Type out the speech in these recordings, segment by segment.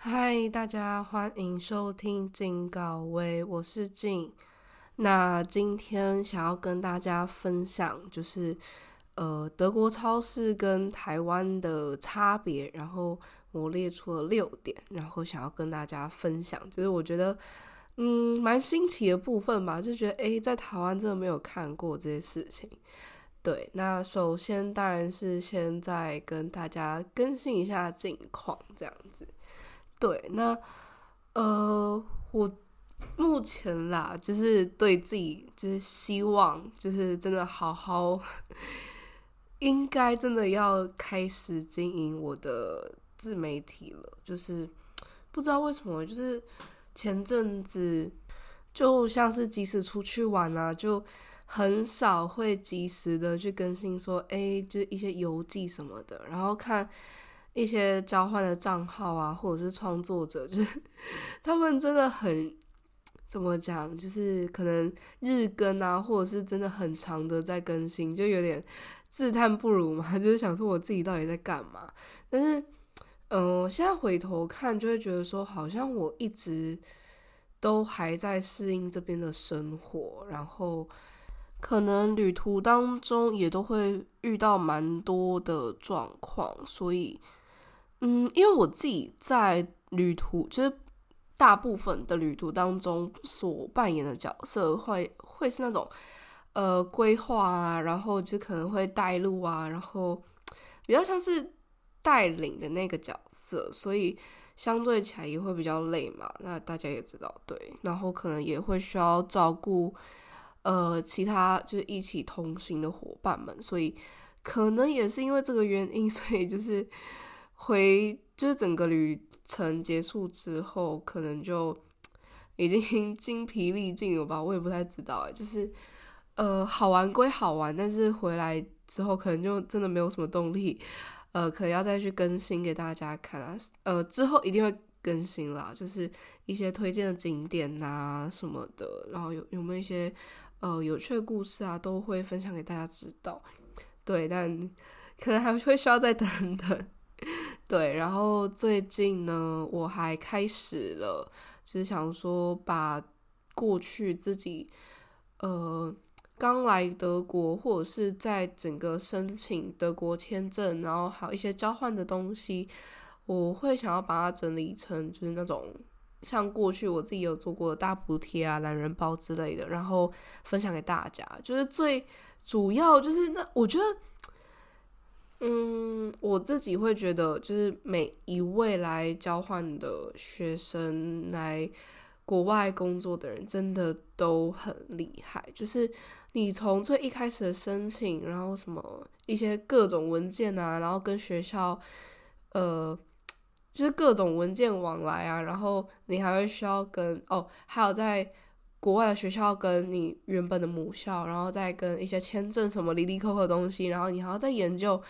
嗨，大家欢迎收听静稿微，我是静。那今天想要跟大家分享，就是呃德国超市跟台湾的差别，然后我列出了六点，然后想要跟大家分享，就是我觉得嗯蛮新奇的部分吧，就觉得诶，在台湾真的没有看过这些事情。对，那首先当然是先在跟大家更新一下近况，这样子。对，那呃，我目前啦，就是对自己就是希望，就是真的好好，应该真的要开始经营我的自媒体了。就是不知道为什么，就是前阵子就像是即使出去玩啊，就很少会及时的去更新说，哎，就一些游记什么的，然后看。一些交换的账号啊，或者是创作者，就是 他们真的很怎么讲，就是可能日更啊，或者是真的很长的在更新，就有点自叹不如嘛。就是想说我自己到底在干嘛？但是，嗯，现在回头看，就会觉得说，好像我一直都还在适应这边的生活，然后可能旅途当中也都会遇到蛮多的状况，所以。嗯，因为我自己在旅途，就是大部分的旅途当中所扮演的角色，会会是那种呃规划啊，然后就可能会带路啊，然后比较像是带领的那个角色，所以相对起来也会比较累嘛。那大家也知道，对，然后可能也会需要照顾呃其他就是一起同行的伙伴们，所以可能也是因为这个原因，所以就是。回就是整个旅程结束之后，可能就已经 精疲力尽了吧？我也不太知道哎，就是呃，好玩归好玩，但是回来之后可能就真的没有什么动力，呃，可能要再去更新给大家看啊。呃，之后一定会更新啦，就是一些推荐的景点呐什么的，然后有有没有一些呃有趣的故事啊，都会分享给大家知道。对，但可能还会需要再等等。对，然后最近呢，我还开始了，就是想说把过去自己呃刚来德国，或者是在整个申请德国签证，然后还有一些交换的东西，我会想要把它整理成就是那种像过去我自己有做过的大补贴啊、懒人包之类的，然后分享给大家。就是最主要就是那我觉得。嗯，我自己会觉得，就是每一位来交换的学生，来国外工作的人，真的都很厉害。就是你从最一开始的申请，然后什么一些各种文件啊，然后跟学校，呃，就是各种文件往来啊，然后你还会需要跟哦，还有在国外的学校跟你原本的母校，然后再跟一些签证什么离离扣扣的东西，然后你还要再研究。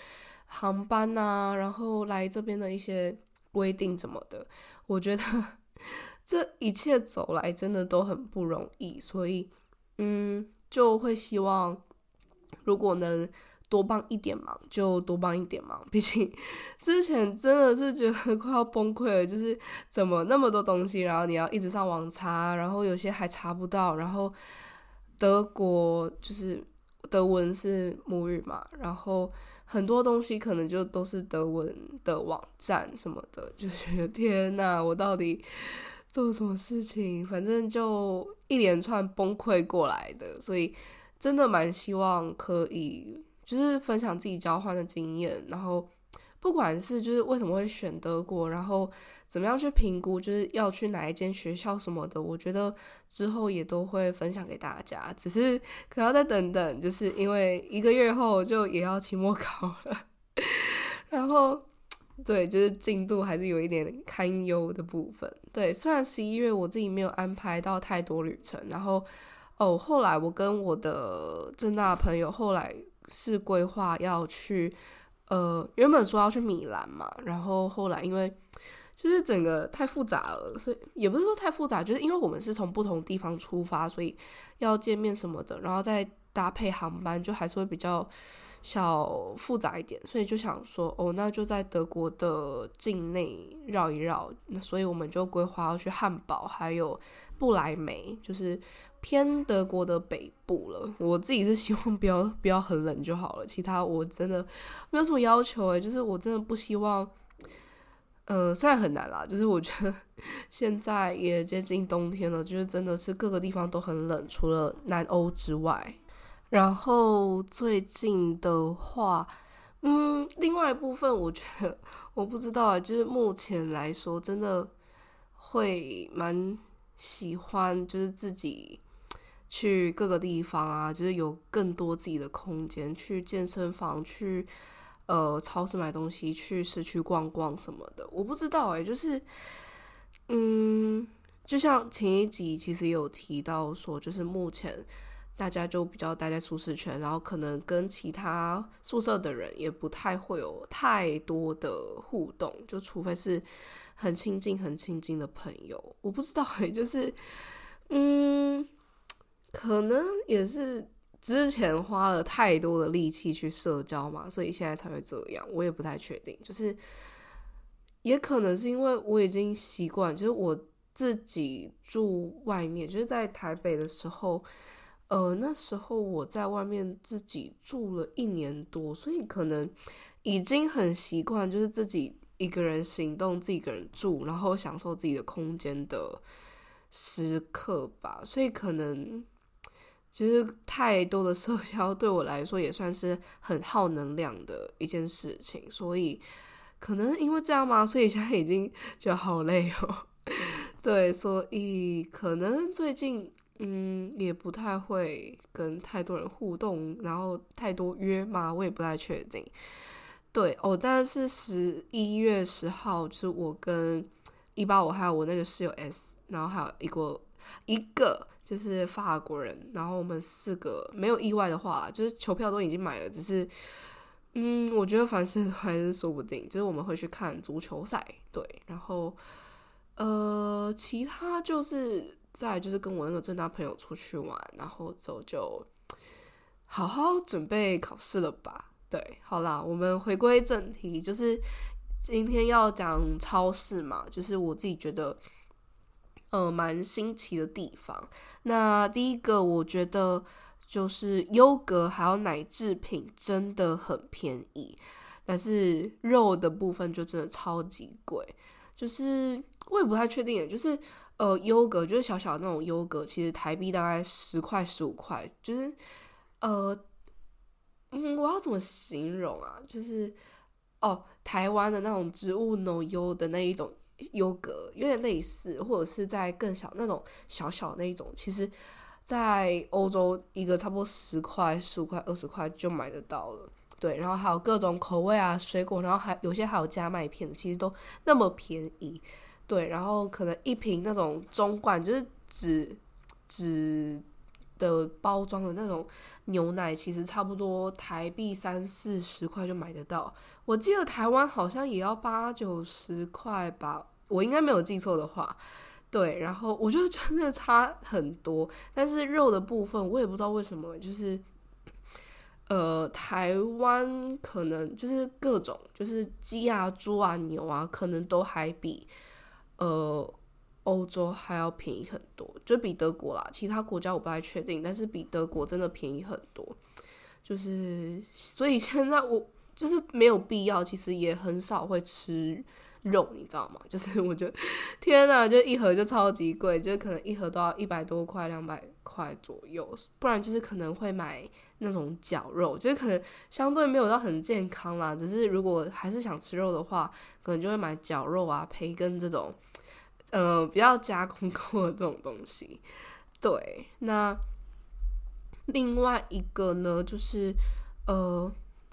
航班呐，然后来这边的一些规定什么的，我觉得 这一切走来真的都很不容易，所以嗯，就会希望如果能多帮一点忙就多帮一点忙。毕竟之前真的是觉得快要崩溃了，就是怎么那么多东西，然后你要一直上网查，然后有些还查不到，然后德国就是德文是母语嘛，然后。很多东西可能就都是德文的网站什么的，就觉得天呐，我到底做什么事情？反正就一连串崩溃过来的，所以真的蛮希望可以就是分享自己交换的经验，然后。不管是就是为什么会选德国，然后怎么样去评估，就是要去哪一间学校什么的，我觉得之后也都会分享给大家。只是可能要再等等，就是因为一个月后就也要期末考了，然后对，就是进度还是有一点堪忧的部分。对，虽然十一月我自己没有安排到太多旅程，然后哦，后来我跟我的正大朋友后来是规划要去。呃，原本说要去米兰嘛，然后后来因为就是整个太复杂了，所以也不是说太复杂，就是因为我们是从不同地方出发，所以要见面什么的，然后再搭配航班，就还是会比较小复杂一点，所以就想说，哦，那就在德国的境内绕一绕。那所以我们就规划要去汉堡，还有不来梅，就是偏德国的北部了。我自己是希望 不要不要很冷就好了，其他我真的没有什么要求诶，就是我真的不希望。呃，虽然很难啦，就是我觉得现在也接近冬天了，就是真的是各个地方都很冷，除了南欧之外。然后最近的话，嗯，另外一部分我觉得我不知道啊，就是目前来说，真的会蛮喜欢，就是自己去各个地方啊，就是有更多自己的空间，去健身房去。呃，超市买东西，去市区逛逛什么的，我不知道哎，就是，嗯，就像前一集其实有提到说，就是目前大家就比较待在舒适圈，然后可能跟其他宿舍的人也不太会有太多的互动，就除非是很亲近、很亲近的朋友，我不知道哎，就是，嗯，可能也是。之前花了太多的力气去社交嘛，所以现在才会这样。我也不太确定，就是也可能是因为我已经习惯，就是我自己住外面，就是在台北的时候，呃，那时候我在外面自己住了一年多，所以可能已经很习惯，就是自己一个人行动，自己一个人住，然后享受自己的空间的时刻吧，所以可能。其实太多的社交对我来说也算是很耗能量的一件事情，所以可能因为这样嘛，所以现在已经觉得好累哦。对，所以可能最近嗯也不太会跟太多人互动，然后太多约嘛，我也不太确定。对哦，但是十一月十号就是我跟一八五还有我那个室友 S，然后还有一个一个。就是法国人，然后我们四个没有意外的话，就是球票都已经买了，只是，嗯，我觉得凡事还是说不定。就是我们会去看足球赛，对，然后，呃，其他就是在就是跟我那个正大朋友出去玩，然后之后就好好准备考试了吧。对，好啦，我们回归正题，就是今天要讲超市嘛，就是我自己觉得。呃，蛮新奇的地方。那第一个，我觉得就是优格还有奶制品真的很便宜，但是肉的部分就真的超级贵。就是我也不太确定，就是呃，优格就是小小的那种优格，其实台币大概十块十五块。就是呃，嗯，我要怎么形容啊？就是哦，台湾的那种植物奶优的那一种。优格有点类似，或者是在更小那种小小那一种，其实，在欧洲一个差不多十块、十五块、二十块就买得到了。对，然后还有各种口味啊，水果，然后还有些还有加麦片的，其实都那么便宜。对，然后可能一瓶那种中罐，就是只只的包装的那种牛奶，其实差不多台币三四十块就买得到。我记得台湾好像也要八九十块吧，我应该没有记错的话。对，然后我觉得真的差很多。但是肉的部分，我也不知道为什么，就是呃，台湾可能就是各种就是鸡啊、猪啊、牛啊，可能都还比呃欧洲还要便宜很多，就比德国啦。其他国家我不太确定，但是比德国真的便宜很多。就是所以现在我。就是没有必要，其实也很少会吃肉，你知道吗？就是我觉得，天呐，就一盒就超级贵，就可能一盒都要一百多块、两百块左右，不然就是可能会买那种绞肉，就是可能相对没有到很健康啦。只是如果还是想吃肉的话，可能就会买绞肉啊、培根这种，呃，比较加工过的这种东西。对，那另外一个呢，就是呃。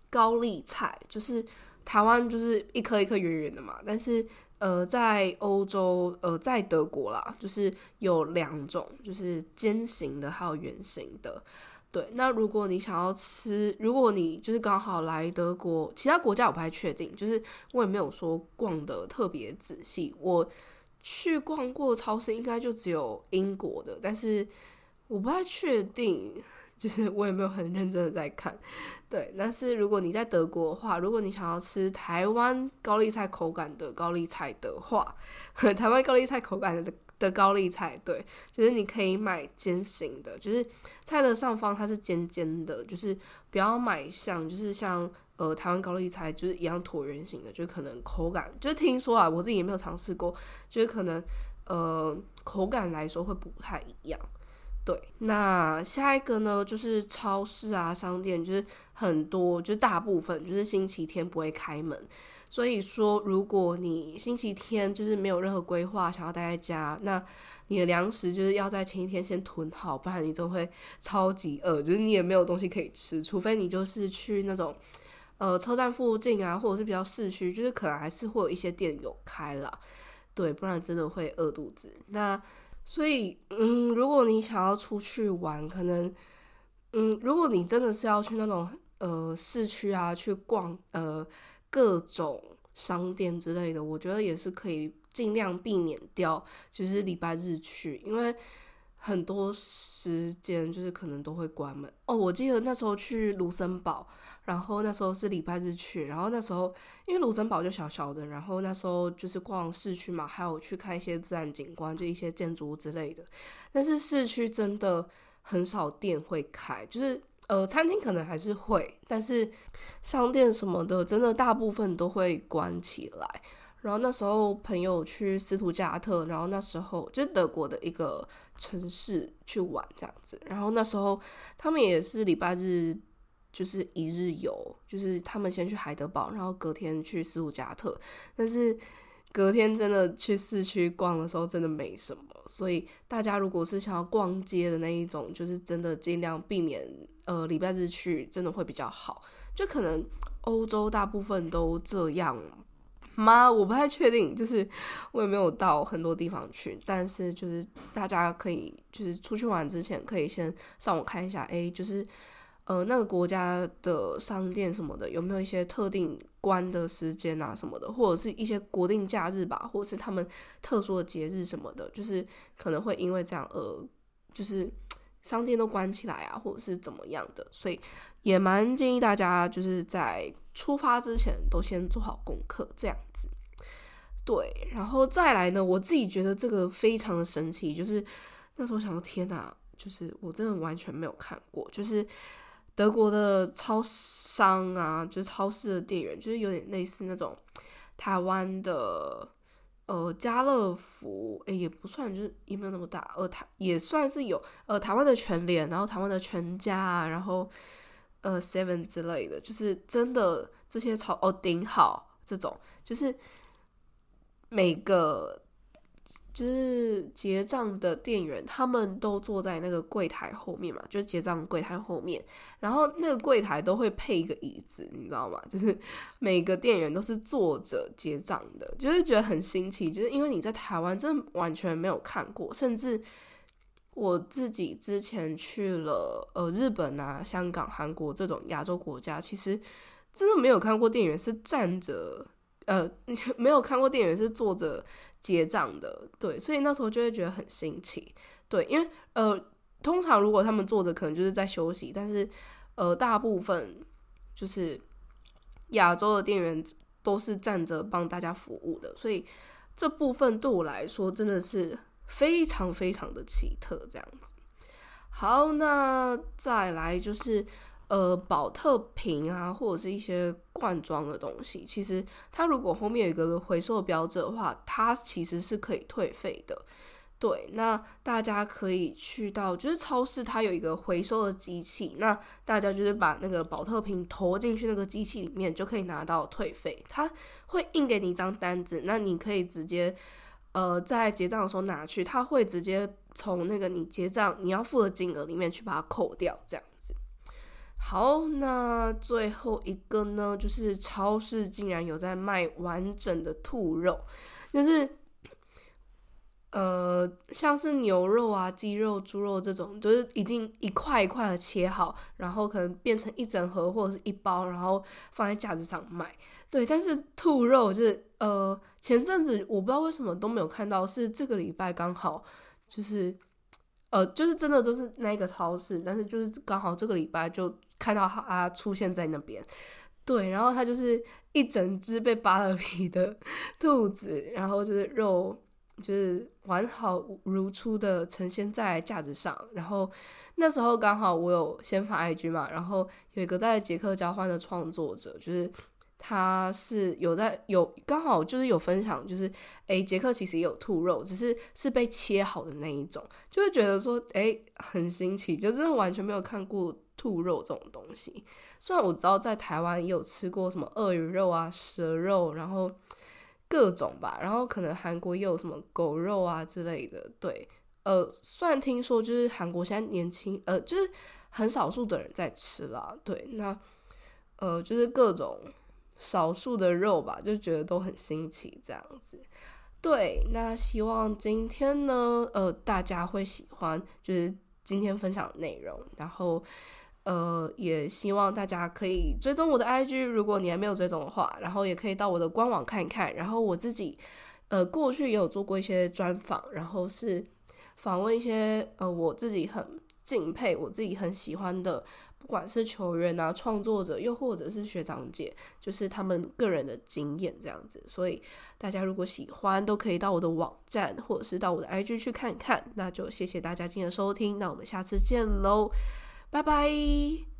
高丽菜就是台湾就是一颗一颗圆圆的嘛，但是呃，在欧洲呃，在德国啦，就是有两种，就是尖形的还有圆形的。对，那如果你想要吃，如果你就是刚好来德国，其他国家我不太确定，就是我也没有说逛的特别仔细。我去逛过超市，应该就只有英国的，但是我不太确定。就是我也没有很认真的在看。对，但是如果你在德国的话，如果你想要吃台湾高丽菜口感的高丽菜的话，台湾高丽菜口感的。的高丽菜，对，就是你可以买尖形的，就是菜的上方它是尖尖的，就是不要买像，就是像呃台湾高丽菜就是一样椭圆形的，就可能口感，就是听说啊，我自己也没有尝试过，就是可能呃口感来说会不太一样。对，那下一个呢，就是超市啊、商店，就是很多，就是大部分就是星期天不会开门。所以说，如果你星期天就是没有任何规划，想要待在家，那你的粮食就是要在前一天先囤好，不然你就会超级饿，就是你也没有东西可以吃，除非你就是去那种呃车站附近啊，或者是比较市区，就是可能还是会有一些店有开啦，对，不然真的会饿肚子。那所以，嗯，如果你想要出去玩，可能，嗯，如果你真的是要去那种呃市区啊，去逛呃。各种商店之类的，我觉得也是可以尽量避免掉，就是礼拜日去，因为很多时间就是可能都会关门哦。我记得那时候去卢森堡，然后那时候是礼拜日去，然后那时候因为卢森堡就小小的，然后那时候就是逛市区嘛，还有去看一些自然景观，就一些建筑物之类的。但是市区真的很少店会开，就是。呃，餐厅可能还是会，但是商店什么的，真的大部分都会关起来。然后那时候朋友去斯图加特，然后那时候就德国的一个城市去玩这样子。然后那时候他们也是礼拜日，就是一日游，就是他们先去海德堡，然后隔天去斯图加特。但是隔天真的去市区逛的时候，真的没什么。所以大家如果是想要逛街的那一种，就是真的尽量避免。呃，礼拜日去真的会比较好，就可能欧洲大部分都这样吗？我不太确定，就是我也没有到很多地方去，但是就是大家可以就是出去玩之前可以先上网看一下，哎，就是呃那个国家的商店什么的有没有一些特定关的时间啊什么的，或者是一些国定假日吧，或者是他们特殊的节日什么的，就是可能会因为这样而就是。商店都关起来啊，或者是怎么样的，所以也蛮建议大家就是在出发之前都先做好功课，这样子。对，然后再来呢，我自己觉得这个非常的神奇，就是那时候想到天哪，就是我真的完全没有看过，就是德国的超商啊，就是超市的店员，就是有点类似那种台湾的。呃，家乐福诶也不算，就是也没有那么大。呃，台也算是有，呃，台湾的全联，然后台湾的全家，然后呃，seven 之类的，就是真的这些超哦顶好这种，就是每个。就是结账的店员，他们都坐在那个柜台后面嘛，就是结账柜台后面，然后那个柜台都会配一个椅子，你知道吗？就是每个店员都是坐着结账的，就是觉得很新奇，就是因为你在台湾真完全没有看过，甚至我自己之前去了呃日本啊、香港、韩国这种亚洲国家，其实真的没有看过店员是站着，呃，没有看过店员是坐着。结账的，对，所以那时候就会觉得很新奇，对，因为呃，通常如果他们坐着，可能就是在休息，但是呃，大部分就是亚洲的店员都是站着帮大家服务的，所以这部分对我来说真的是非常非常的奇特，这样子。好，那再来就是。呃，保特瓶啊，或者是一些罐装的东西，其实它如果后面有一个回收标志的话，它其实是可以退费的。对，那大家可以去到就是超市，它有一个回收的机器，那大家就是把那个保特瓶投进去那个机器里面，就可以拿到退费。它会印给你一张单子，那你可以直接呃在结账的时候拿去，他会直接从那个你结账你要付的金额里面去把它扣掉，这样子。好，那最后一个呢，就是超市竟然有在卖完整的兔肉，就是呃，像是牛肉啊、鸡肉、猪肉这种，就是已经一块一块的切好，然后可能变成一整盒或者是一包，然后放在架子上卖。对，但是兔肉就是呃，前阵子我不知道为什么都没有看到，是这个礼拜刚好就是。呃，就是真的都是那个超市，但是就是刚好这个礼拜就看到它出现在那边。对，然后它就是一整只被扒了皮的 兔子，然后就是肉就是完好如初的呈现在架子上。然后那时候刚好我有先发 IG 嘛，然后有一个在捷克交换的创作者，就是他是有在有刚好就是有分享，就是诶，杰克其实也有兔肉，只是是被切好的那一种，就会觉得说诶，很新奇，就真的完全没有看过兔肉这种东西。虽然我知道在台湾也有吃过什么鳄鱼肉啊、蛇肉，然后各种吧，然后可能韩国也有什么狗肉啊之类的。对，呃，虽然听说就是韩国现在年轻，呃，就是很少数的人在吃啦。对，那呃，就是各种少数的肉吧，就觉得都很新奇这样子。对，那希望今天呢，呃，大家会喜欢，就是今天分享的内容，然后。呃，也希望大家可以追踪我的 IG，如果你还没有追踪的话，然后也可以到我的官网看一看。然后我自己，呃，过去也有做过一些专访，然后是访问一些呃我自己很敬佩、我自己很喜欢的，不管是球员啊、创作者，又或者是学长姐，就是他们个人的经验这样子。所以大家如果喜欢，都可以到我的网站或者是到我的 IG 去看看。那就谢谢大家今天的收听，那我们下次见喽。拜拜。